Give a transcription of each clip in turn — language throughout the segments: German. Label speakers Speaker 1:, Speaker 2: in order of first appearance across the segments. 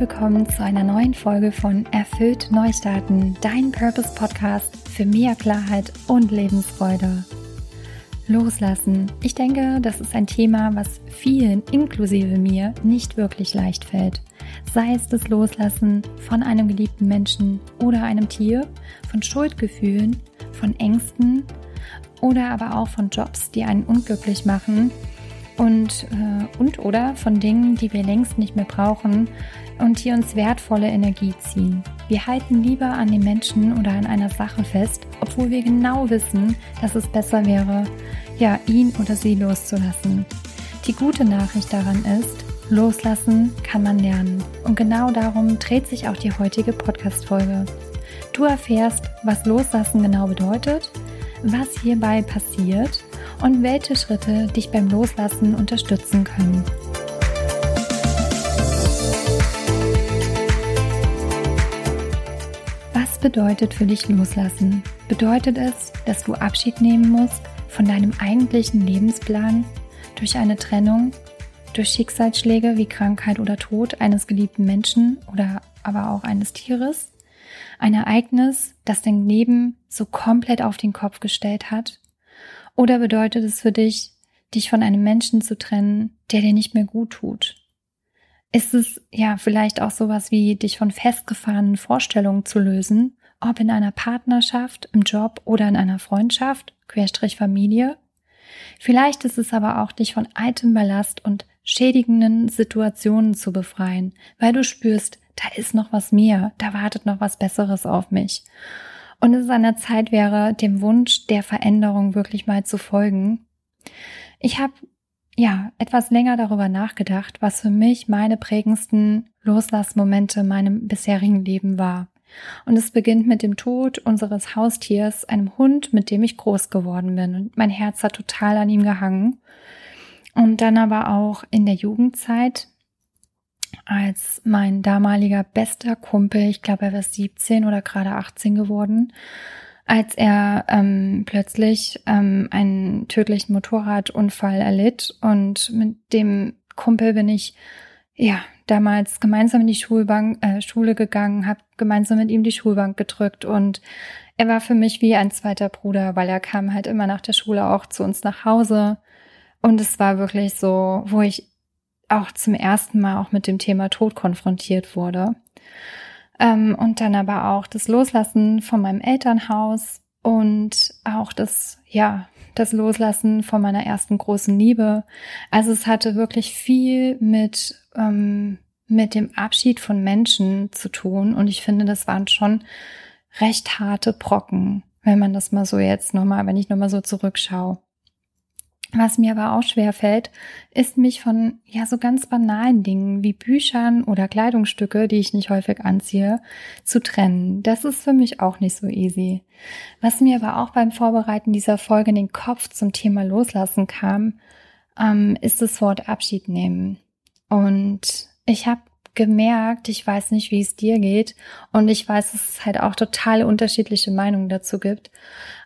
Speaker 1: willkommen zu einer neuen Folge von Erfüllt Neustarten, dein Purpose Podcast für mehr Klarheit und Lebensfreude. Loslassen. Ich denke, das ist ein Thema, was vielen, inklusive mir, nicht wirklich leicht fällt. Sei es das Loslassen von einem geliebten Menschen oder einem Tier, von Schuldgefühlen, von Ängsten oder aber auch von Jobs, die einen unglücklich machen und, äh, und oder von Dingen, die wir längst nicht mehr brauchen und die uns wertvolle Energie ziehen. Wir halten lieber an den Menschen oder an einer Sache fest, obwohl wir genau wissen, dass es besser wäre, ja, ihn oder sie loszulassen. Die gute Nachricht daran ist, loslassen kann man lernen. Und genau darum dreht sich auch die heutige Podcast-Folge. Du erfährst, was Loslassen genau bedeutet, was hierbei passiert und welche Schritte dich beim Loslassen unterstützen können. Was bedeutet für dich Loslassen? Bedeutet es, dass du Abschied nehmen musst von deinem eigentlichen Lebensplan durch eine Trennung, durch Schicksalsschläge wie Krankheit oder Tod eines geliebten Menschen oder aber auch eines Tieres? Ein Ereignis, das dein Leben so komplett auf den Kopf gestellt hat? Oder bedeutet es für dich, dich von einem Menschen zu trennen, der dir nicht mehr gut tut? Ist es ja vielleicht auch sowas wie dich von festgefahrenen Vorstellungen zu lösen, ob in einer Partnerschaft, im Job oder in einer Freundschaft, Querstrich Familie? Vielleicht ist es aber auch dich von altem Ballast und schädigenden Situationen zu befreien, weil du spürst, da ist noch was mehr, da wartet noch was Besseres auf mich. Und es an der Zeit wäre, dem Wunsch der Veränderung wirklich mal zu folgen. Ich habe ja etwas länger darüber nachgedacht, was für mich meine prägendsten Loslassmomente in meinem bisherigen Leben war. Und es beginnt mit dem Tod unseres Haustiers, einem Hund, mit dem ich groß geworden bin. Und mein Herz hat total an ihm gehangen. Und dann aber auch in der Jugendzeit, als mein damaliger bester Kumpel, ich glaube, er war 17 oder gerade 18 geworden, als er ähm, plötzlich ähm, einen tödlichen Motorradunfall erlitt. Und mit dem Kumpel bin ich ja damals gemeinsam in die Schulbank, äh, Schule gegangen, habe gemeinsam mit ihm die Schulbank gedrückt und er war für mich wie ein zweiter Bruder, weil er kam halt immer nach der Schule auch zu uns nach Hause. Und es war wirklich so, wo ich auch zum ersten Mal auch mit dem Thema Tod konfrontiert wurde. Ähm, und dann aber auch das Loslassen von meinem Elternhaus und auch das, ja, das Loslassen von meiner ersten großen Liebe. Also es hatte wirklich viel mit, ähm, mit dem Abschied von Menschen zu tun. Und ich finde, das waren schon recht harte Brocken, wenn man das mal so jetzt nochmal, wenn ich nochmal so zurückschaue. Was mir aber auch schwer fällt, ist mich von ja so ganz banalen Dingen wie Büchern oder Kleidungsstücke, die ich nicht häufig anziehe, zu trennen. Das ist für mich auch nicht so easy. Was mir aber auch beim Vorbereiten dieser Folge in den Kopf zum Thema Loslassen kam, ähm, ist das Wort Abschied nehmen. Und ich habe gemerkt, ich weiß nicht, wie es dir geht und ich weiß, dass es halt auch total unterschiedliche Meinungen dazu gibt.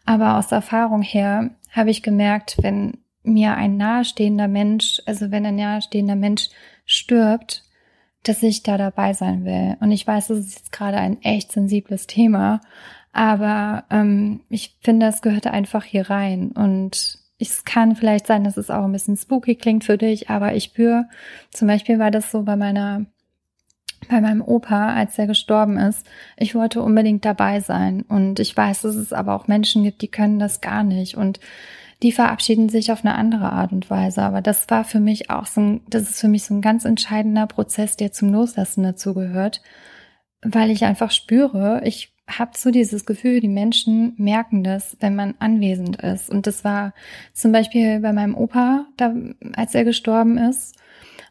Speaker 1: Aber aus Erfahrung her habe ich gemerkt, wenn mir ein nahestehender Mensch, also wenn ein nahestehender Mensch stirbt, dass ich da dabei sein will. Und ich weiß, das ist jetzt gerade ein echt sensibles Thema, aber ähm, ich finde, es gehört einfach hier rein. Und es kann vielleicht sein, dass es auch ein bisschen spooky klingt für dich, aber ich spüre, zum Beispiel war das so bei meiner bei meinem Opa, als er gestorben ist, ich wollte unbedingt dabei sein. Und ich weiß, dass es aber auch Menschen gibt, die können das gar nicht. Und die verabschieden sich auf eine andere Art und Weise. Aber das war für mich auch so ein, das ist für mich so ein ganz entscheidender Prozess, der zum Loslassen dazugehört, weil ich einfach spüre, ich habe so dieses Gefühl, die Menschen merken das, wenn man anwesend ist. Und das war zum Beispiel bei meinem Opa, da, als er gestorben ist,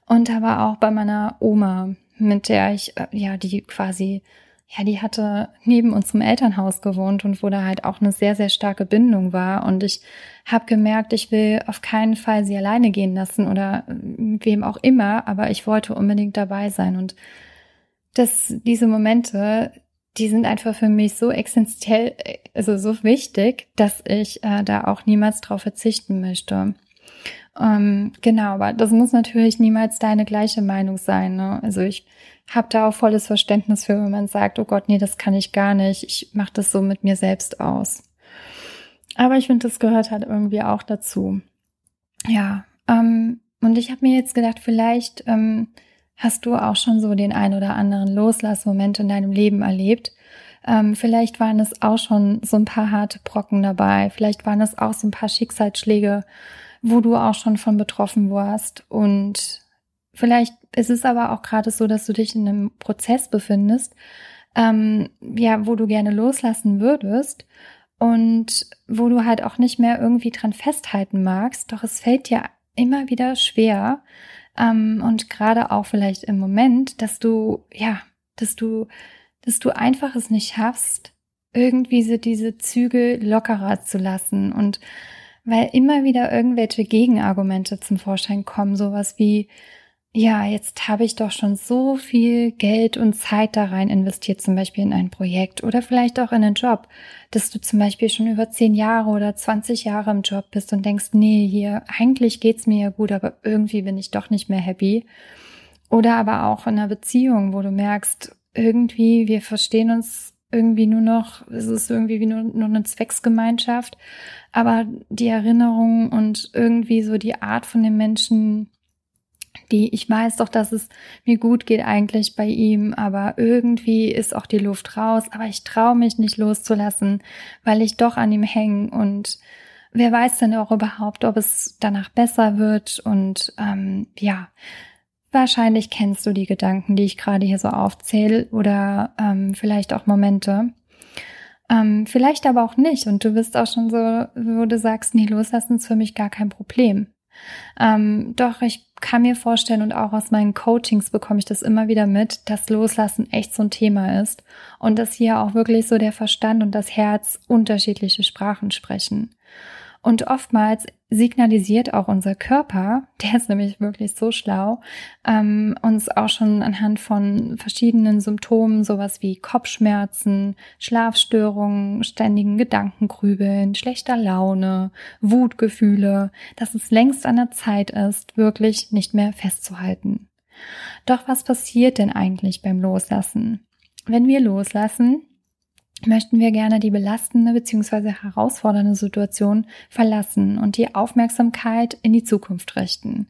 Speaker 1: und aber auch bei meiner Oma, mit der ich, äh, ja, die quasi ja, die hatte neben unserem Elternhaus gewohnt und wo da halt auch eine sehr, sehr starke Bindung war. Und ich habe gemerkt, ich will auf keinen Fall sie alleine gehen lassen oder mit wem auch immer, aber ich wollte unbedingt dabei sein. Und das, diese Momente, die sind einfach für mich so essentiell, also so wichtig, dass ich äh, da auch niemals drauf verzichten möchte. Ähm, genau, aber das muss natürlich niemals deine gleiche Meinung sein. Ne? Also ich habe da auch volles Verständnis für, wenn man sagt, oh Gott, nee, das kann ich gar nicht. Ich mache das so mit mir selbst aus. Aber ich finde, das gehört halt irgendwie auch dazu. Ja, ähm, und ich habe mir jetzt gedacht, vielleicht ähm, hast du auch schon so den ein oder anderen Loslassmoment in deinem Leben erlebt. Ähm, vielleicht waren es auch schon so ein paar harte Brocken dabei. Vielleicht waren es auch so ein paar Schicksalsschläge, wo du auch schon von betroffen warst. Und vielleicht ist es aber auch gerade so, dass du dich in einem Prozess befindest, ähm, ja, wo du gerne loslassen würdest und wo du halt auch nicht mehr irgendwie dran festhalten magst. Doch es fällt dir immer wieder schwer. Ähm, und gerade auch vielleicht im Moment, dass du, ja, dass du, dass du einfach es nicht schaffst, irgendwie so diese Züge lockerer zu lassen und weil immer wieder irgendwelche Gegenargumente zum Vorschein kommen, sowas wie, ja, jetzt habe ich doch schon so viel Geld und Zeit da rein investiert, zum Beispiel in ein Projekt oder vielleicht auch in einen Job, dass du zum Beispiel schon über zehn Jahre oder 20 Jahre im Job bist und denkst, nee, hier, eigentlich geht's mir ja gut, aber irgendwie bin ich doch nicht mehr happy. Oder aber auch in einer Beziehung, wo du merkst, irgendwie, wir verstehen uns irgendwie nur noch, es ist irgendwie wie nur, nur eine Zwecksgemeinschaft, aber die Erinnerung und irgendwie so die Art von dem Menschen, die, ich weiß doch, dass es mir gut geht eigentlich bei ihm, aber irgendwie ist auch die Luft raus, aber ich traue mich nicht loszulassen, weil ich doch an ihm hänge und wer weiß denn auch überhaupt, ob es danach besser wird. Und ähm, ja, wahrscheinlich kennst du die Gedanken, die ich gerade hier so aufzähle oder ähm, vielleicht auch Momente. Ähm, vielleicht aber auch nicht und du bist auch schon so, wo du sagst, nee, loslassen ist für mich gar kein Problem. Ähm, doch ich kann mir vorstellen und auch aus meinen Coachings bekomme ich das immer wieder mit, dass Loslassen echt so ein Thema ist und dass hier auch wirklich so der Verstand und das Herz unterschiedliche Sprachen sprechen. Und oftmals signalisiert auch unser Körper, der ist nämlich wirklich so schlau, ähm, uns auch schon anhand von verschiedenen Symptomen, sowas wie Kopfschmerzen, Schlafstörungen, ständigen Gedankengrübeln, schlechter Laune, Wutgefühle, dass es längst an der Zeit ist, wirklich nicht mehr festzuhalten. Doch was passiert denn eigentlich beim Loslassen? Wenn wir loslassen, möchten wir gerne die belastende bzw. herausfordernde Situation verlassen und die Aufmerksamkeit in die Zukunft richten.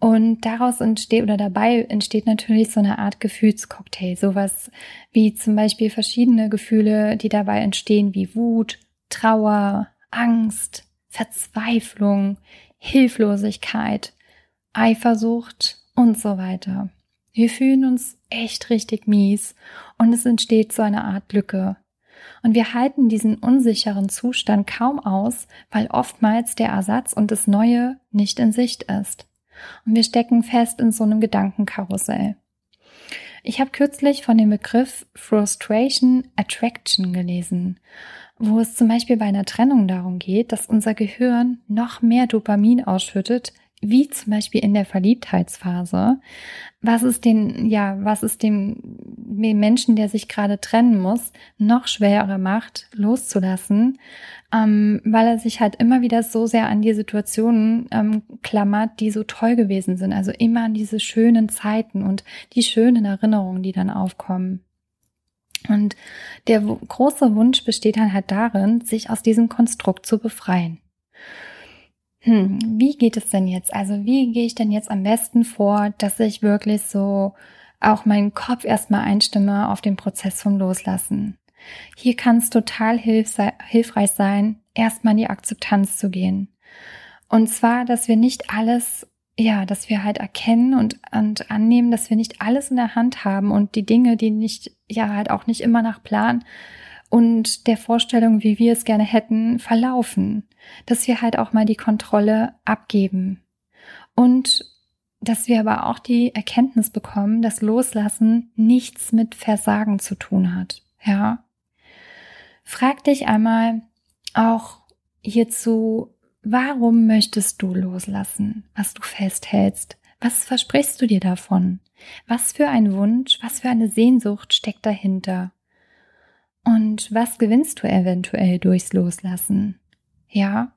Speaker 1: Und daraus entsteht oder dabei entsteht natürlich so eine Art Gefühlscocktail, sowas wie zum Beispiel verschiedene Gefühle, die dabei entstehen, wie Wut, Trauer, Angst, Verzweiflung, Hilflosigkeit, Eifersucht und so weiter. Wir fühlen uns echt richtig mies und es entsteht so eine Art Lücke, und wir halten diesen unsicheren Zustand kaum aus, weil oftmals der Ersatz und das Neue nicht in Sicht ist. Und wir stecken fest in so einem Gedankenkarussell. Ich habe kürzlich von dem Begriff Frustration Attraction gelesen, wo es zum Beispiel bei einer Trennung darum geht, dass unser Gehirn noch mehr Dopamin ausschüttet, wie zum Beispiel in der Verliebtheitsphase, was es den, ja, was es dem Menschen, der sich gerade trennen muss, noch schwerer macht, loszulassen, ähm, weil er sich halt immer wieder so sehr an die Situationen ähm, klammert, die so toll gewesen sind. Also immer an diese schönen Zeiten und die schönen Erinnerungen, die dann aufkommen. Und der große Wunsch besteht dann halt darin, sich aus diesem Konstrukt zu befreien hm, wie geht es denn jetzt? Also wie gehe ich denn jetzt am besten vor, dass ich wirklich so auch meinen Kopf erstmal einstimme auf den Prozess vom Loslassen? Hier kann es total hilf hilfreich sein, erstmal in die Akzeptanz zu gehen. Und zwar, dass wir nicht alles, ja, dass wir halt erkennen und, und annehmen, dass wir nicht alles in der Hand haben und die Dinge, die nicht, ja, halt auch nicht immer nach Plan und der Vorstellung, wie wir es gerne hätten, verlaufen. Dass wir halt auch mal die Kontrolle abgeben. Und dass wir aber auch die Erkenntnis bekommen, dass Loslassen nichts mit Versagen zu tun hat. Ja. Frag dich einmal auch hierzu, warum möchtest du loslassen, was du festhältst? Was versprichst du dir davon? Was für ein Wunsch, was für eine Sehnsucht steckt dahinter? Und was gewinnst du eventuell durchs Loslassen? Ja.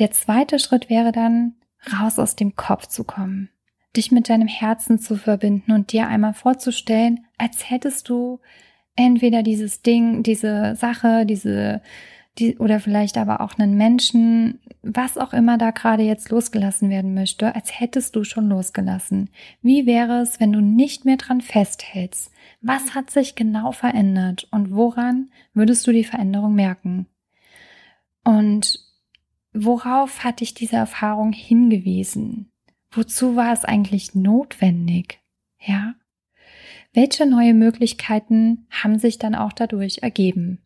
Speaker 1: Der zweite Schritt wäre dann, raus aus dem Kopf zu kommen, dich mit deinem Herzen zu verbinden und dir einmal vorzustellen, als hättest du entweder dieses Ding, diese Sache, diese die, oder vielleicht aber auch einen Menschen, was auch immer da gerade jetzt losgelassen werden möchte, als hättest du schon losgelassen. Wie wäre es, wenn du nicht mehr dran festhältst? Was hat sich genau verändert und woran würdest du die Veränderung merken? Und worauf hat dich diese Erfahrung hingewiesen? Wozu war es eigentlich notwendig? Ja? Welche neue Möglichkeiten haben sich dann auch dadurch ergeben?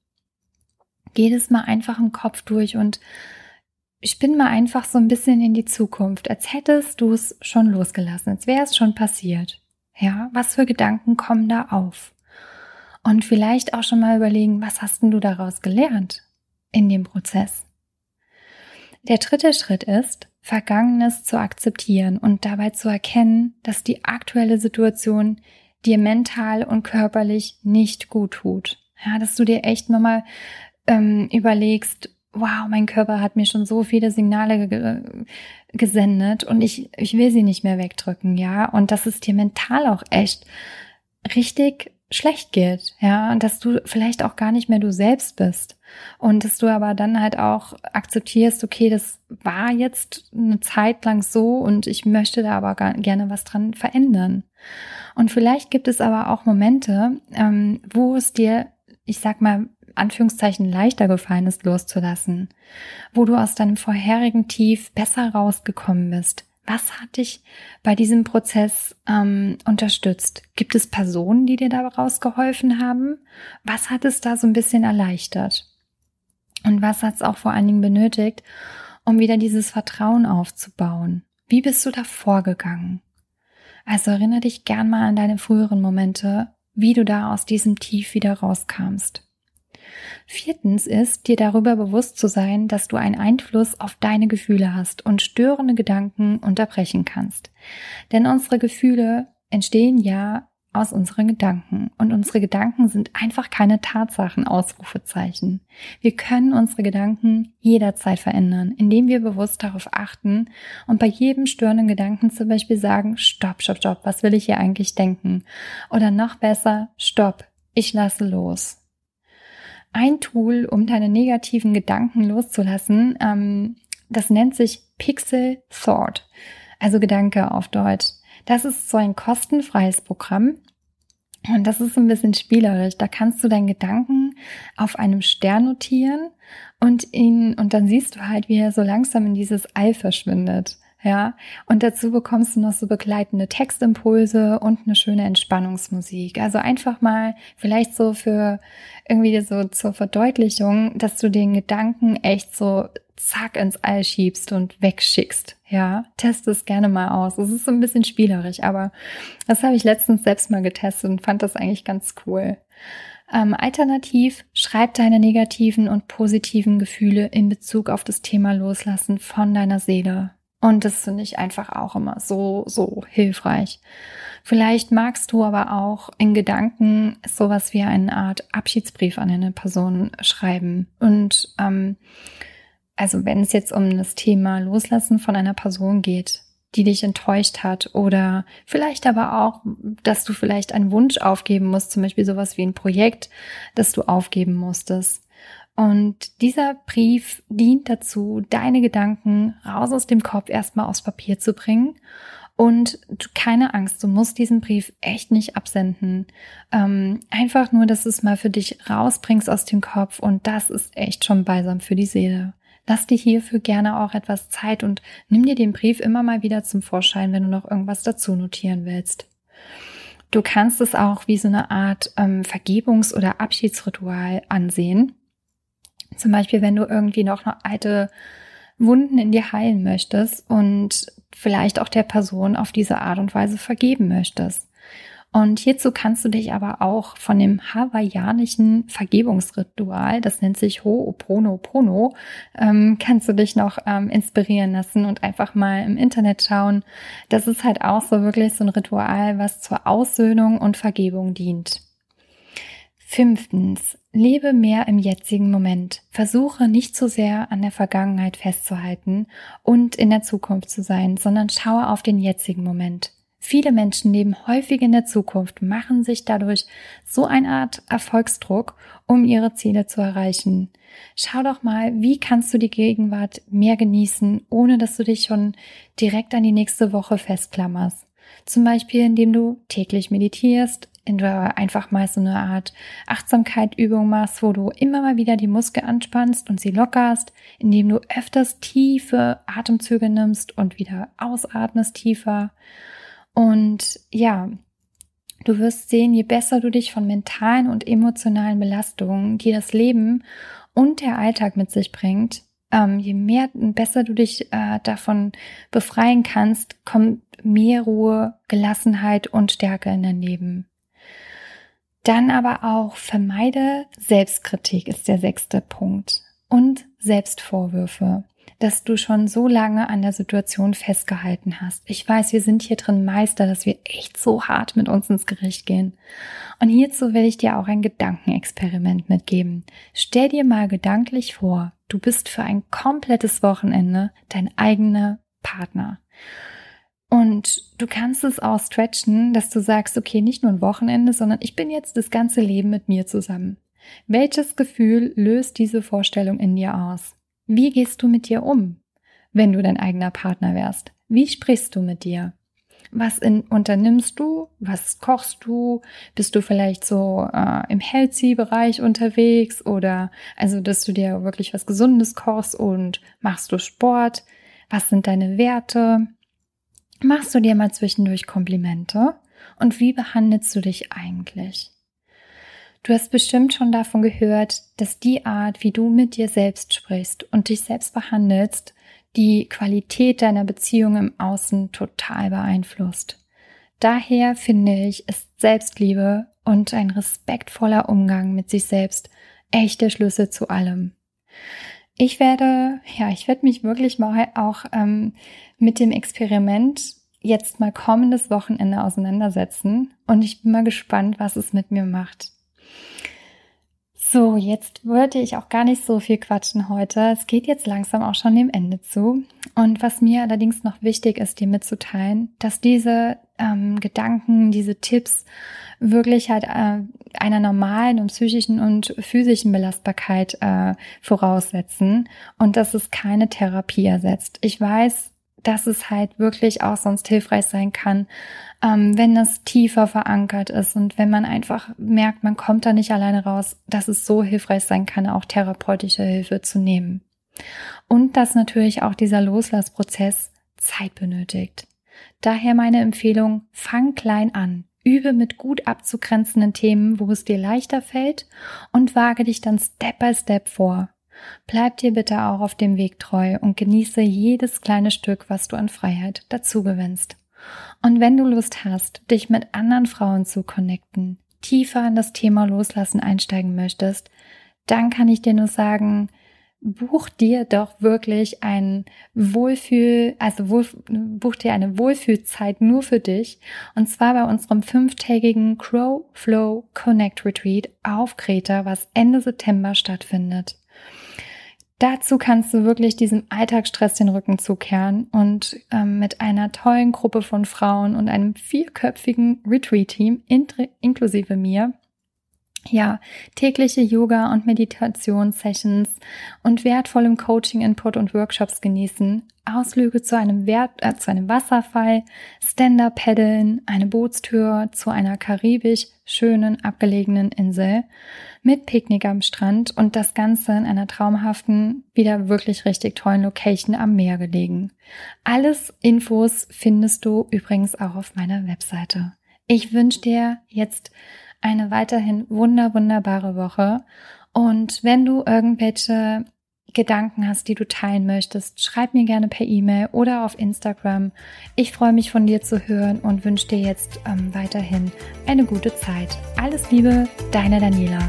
Speaker 1: Geh das mal einfach im Kopf durch und spinn mal einfach so ein bisschen in die Zukunft, als hättest du es schon losgelassen, als wäre es schon passiert. Ja, was für Gedanken kommen da auf? Und vielleicht auch schon mal überlegen, was hast denn du daraus gelernt in dem Prozess? Der dritte Schritt ist, Vergangenes zu akzeptieren und dabei zu erkennen, dass die aktuelle Situation dir mental und körperlich nicht gut tut. Ja, dass du dir echt nochmal ähm, überlegst, wow, mein Körper hat mir schon so viele Signale ge gesendet und ich, ich will sie nicht mehr wegdrücken, ja. Und dass es dir mental auch echt richtig schlecht geht, ja, und dass du vielleicht auch gar nicht mehr du selbst bist und dass du aber dann halt auch akzeptierst, okay, das war jetzt eine Zeit lang so und ich möchte da aber gerne was dran verändern. Und vielleicht gibt es aber auch Momente, ähm, wo es dir, ich sag mal, Anführungszeichen leichter gefallen ist, loszulassen, wo du aus deinem vorherigen Tief besser rausgekommen bist. Was hat dich bei diesem Prozess ähm, unterstützt? Gibt es Personen, die dir daraus geholfen haben? Was hat es da so ein bisschen erleichtert? Und was hat es auch vor allen Dingen benötigt, um wieder dieses Vertrauen aufzubauen? Wie bist du da vorgegangen? Also erinnere dich gern mal an deine früheren Momente, wie du da aus diesem Tief wieder rauskamst. Viertens ist, dir darüber bewusst zu sein, dass du einen Einfluss auf deine Gefühle hast und störende Gedanken unterbrechen kannst. Denn unsere Gefühle entstehen ja aus unseren Gedanken. Und unsere Gedanken sind einfach keine Tatsachen, Ausrufezeichen. Wir können unsere Gedanken jederzeit verändern, indem wir bewusst darauf achten und bei jedem störenden Gedanken zum Beispiel sagen, stopp, stopp, stopp, was will ich hier eigentlich denken? Oder noch besser, stopp, ich lasse los. Ein Tool, um deine negativen Gedanken loszulassen, ähm, das nennt sich Pixel Thought, also Gedanke auf Deutsch. Das ist so ein kostenfreies Programm. Und das ist ein bisschen spielerisch. Da kannst du deinen Gedanken auf einem Stern notieren und ihn, und dann siehst du halt, wie er so langsam in dieses All verschwindet. Ja, und dazu bekommst du noch so begleitende Textimpulse und eine schöne Entspannungsmusik. Also einfach mal vielleicht so für irgendwie so zur Verdeutlichung, dass du den Gedanken echt so zack ins All schiebst und wegschickst. Ja, test es gerne mal aus. Es ist so ein bisschen spielerisch, aber das habe ich letztens selbst mal getestet und fand das eigentlich ganz cool. Ähm, alternativ schreib deine negativen und positiven Gefühle in Bezug auf das Thema Loslassen von deiner Seele. Und das finde ich einfach auch immer so, so hilfreich. Vielleicht magst du aber auch in Gedanken sowas wie eine Art Abschiedsbrief an eine Person schreiben. Und ähm, also wenn es jetzt um das Thema Loslassen von einer Person geht, die dich enttäuscht hat oder vielleicht aber auch, dass du vielleicht einen Wunsch aufgeben musst, zum Beispiel sowas wie ein Projekt, das du aufgeben musstest. Und dieser Brief dient dazu, deine Gedanken raus aus dem Kopf erstmal aufs Papier zu bringen. Und keine Angst, du musst diesen Brief echt nicht absenden. Ähm, einfach nur, dass du es mal für dich rausbringst aus dem Kopf und das ist echt schon balsam für die Seele. Lass dir hierfür gerne auch etwas Zeit und nimm dir den Brief immer mal wieder zum Vorschein, wenn du noch irgendwas dazu notieren willst. Du kannst es auch wie so eine Art ähm, Vergebungs- oder Abschiedsritual ansehen. Zum Beispiel, wenn du irgendwie noch alte Wunden in dir heilen möchtest und vielleicht auch der Person auf diese Art und Weise vergeben möchtest. Und hierzu kannst du dich aber auch von dem hawaiianischen Vergebungsritual, das nennt sich Ho'oponopono, ähm, kannst du dich noch ähm, inspirieren lassen und einfach mal im Internet schauen. Das ist halt auch so wirklich so ein Ritual, was zur Aussöhnung und Vergebung dient. Fünftens, lebe mehr im jetzigen Moment. Versuche nicht so sehr an der Vergangenheit festzuhalten und in der Zukunft zu sein, sondern schaue auf den jetzigen Moment. Viele Menschen leben häufig in der Zukunft, machen sich dadurch so eine Art Erfolgsdruck, um ihre Ziele zu erreichen. Schau doch mal, wie kannst du die Gegenwart mehr genießen, ohne dass du dich schon direkt an die nächste Woche festklammerst. Zum Beispiel, indem du täglich meditierst, indem du einfach mal so eine Art Achtsamkeitübung machst, wo du immer mal wieder die Muskel anspannst und sie lockerst, indem du öfters tiefe Atemzüge nimmst und wieder ausatmest tiefer und ja, du wirst sehen, je besser du dich von mentalen und emotionalen Belastungen, die das Leben und der Alltag mit sich bringt, ähm, je mehr besser du dich äh, davon befreien kannst, kommt mehr Ruhe, Gelassenheit und Stärke in dein Leben. Dann aber auch vermeide Selbstkritik ist der sechste Punkt und Selbstvorwürfe dass du schon so lange an der Situation festgehalten hast. Ich weiß, wir sind hier drin Meister, dass wir echt so hart mit uns ins Gericht gehen. Und hierzu will ich dir auch ein Gedankenexperiment mitgeben. Stell dir mal gedanklich vor, du bist für ein komplettes Wochenende dein eigener Partner. Und du kannst es auch stretchen, dass du sagst, okay, nicht nur ein Wochenende, sondern ich bin jetzt das ganze Leben mit mir zusammen. Welches Gefühl löst diese Vorstellung in dir aus? Wie gehst du mit dir um, wenn du dein eigener Partner wärst? Wie sprichst du mit dir? Was in, unternimmst du? Was kochst du? Bist du vielleicht so äh, im Healthy-Bereich unterwegs oder also, dass du dir wirklich was Gesundes kochst und machst du Sport? Was sind deine Werte? Machst du dir mal zwischendurch Komplimente? Und wie behandelst du dich eigentlich? Du hast bestimmt schon davon gehört, dass die Art, wie du mit dir selbst sprichst und dich selbst behandelst, die Qualität deiner Beziehung im Außen total beeinflusst. Daher finde ich, ist Selbstliebe und ein respektvoller Umgang mit sich selbst echt der Schlüssel zu allem. Ich werde, ja, ich werde mich wirklich mal auch ähm, mit dem Experiment jetzt mal kommendes Wochenende auseinandersetzen und ich bin mal gespannt, was es mit mir macht. So, jetzt wollte ich auch gar nicht so viel quatschen heute. Es geht jetzt langsam auch schon dem Ende zu. Und was mir allerdings noch wichtig ist, dir mitzuteilen, dass diese ähm, Gedanken, diese Tipps wirklich halt äh, einer normalen und psychischen und physischen Belastbarkeit äh, voraussetzen und dass es keine Therapie ersetzt. Ich weiß, dass es halt wirklich auch sonst hilfreich sein kann, ähm, wenn es tiefer verankert ist und wenn man einfach merkt, man kommt da nicht alleine raus, dass es so hilfreich sein kann, auch therapeutische Hilfe zu nehmen. Und dass natürlich auch dieser Loslassprozess Zeit benötigt. Daher meine Empfehlung, fang klein an. Übe mit gut abzugrenzenden Themen, wo es dir leichter fällt und wage dich dann Step by Step vor. Bleib dir bitte auch auf dem Weg treu und genieße jedes kleine Stück, was du an Freiheit dazu gewinnst. Und wenn du Lust hast, dich mit anderen Frauen zu connecten, tiefer in das Thema Loslassen einsteigen möchtest, dann kann ich dir nur sagen, buch dir doch wirklich ein Wohlfühl, also wohl, buch dir eine Wohlfühlzeit nur für dich. Und zwar bei unserem fünftägigen Crow Flow Connect Retreat auf Kreta, was Ende September stattfindet. Dazu kannst du wirklich diesem Alltagsstress den Rücken zukehren und ähm, mit einer tollen Gruppe von Frauen und einem vierköpfigen Retreat-Team inklusive mir ja, tägliche Yoga- und Meditationssessions und wertvollem Coaching-Input und Workshops genießen, Ausflüge zu einem, Wert, äh, zu einem Wasserfall, Stand-Up-Paddeln, eine Bootstür zu einer karibisch schönen, abgelegenen Insel mit Picknick am Strand und das Ganze in einer traumhaften, wieder wirklich richtig tollen Location am Meer gelegen. Alles Infos findest du übrigens auch auf meiner Webseite. Ich wünsche dir jetzt eine weiterhin wunder, wunderbare Woche. Und wenn du irgendwelche Gedanken hast, die du teilen möchtest, schreib mir gerne per E-Mail oder auf Instagram. Ich freue mich von dir zu hören und wünsche dir jetzt ähm, weiterhin eine gute Zeit. Alles Liebe, deine Daniela.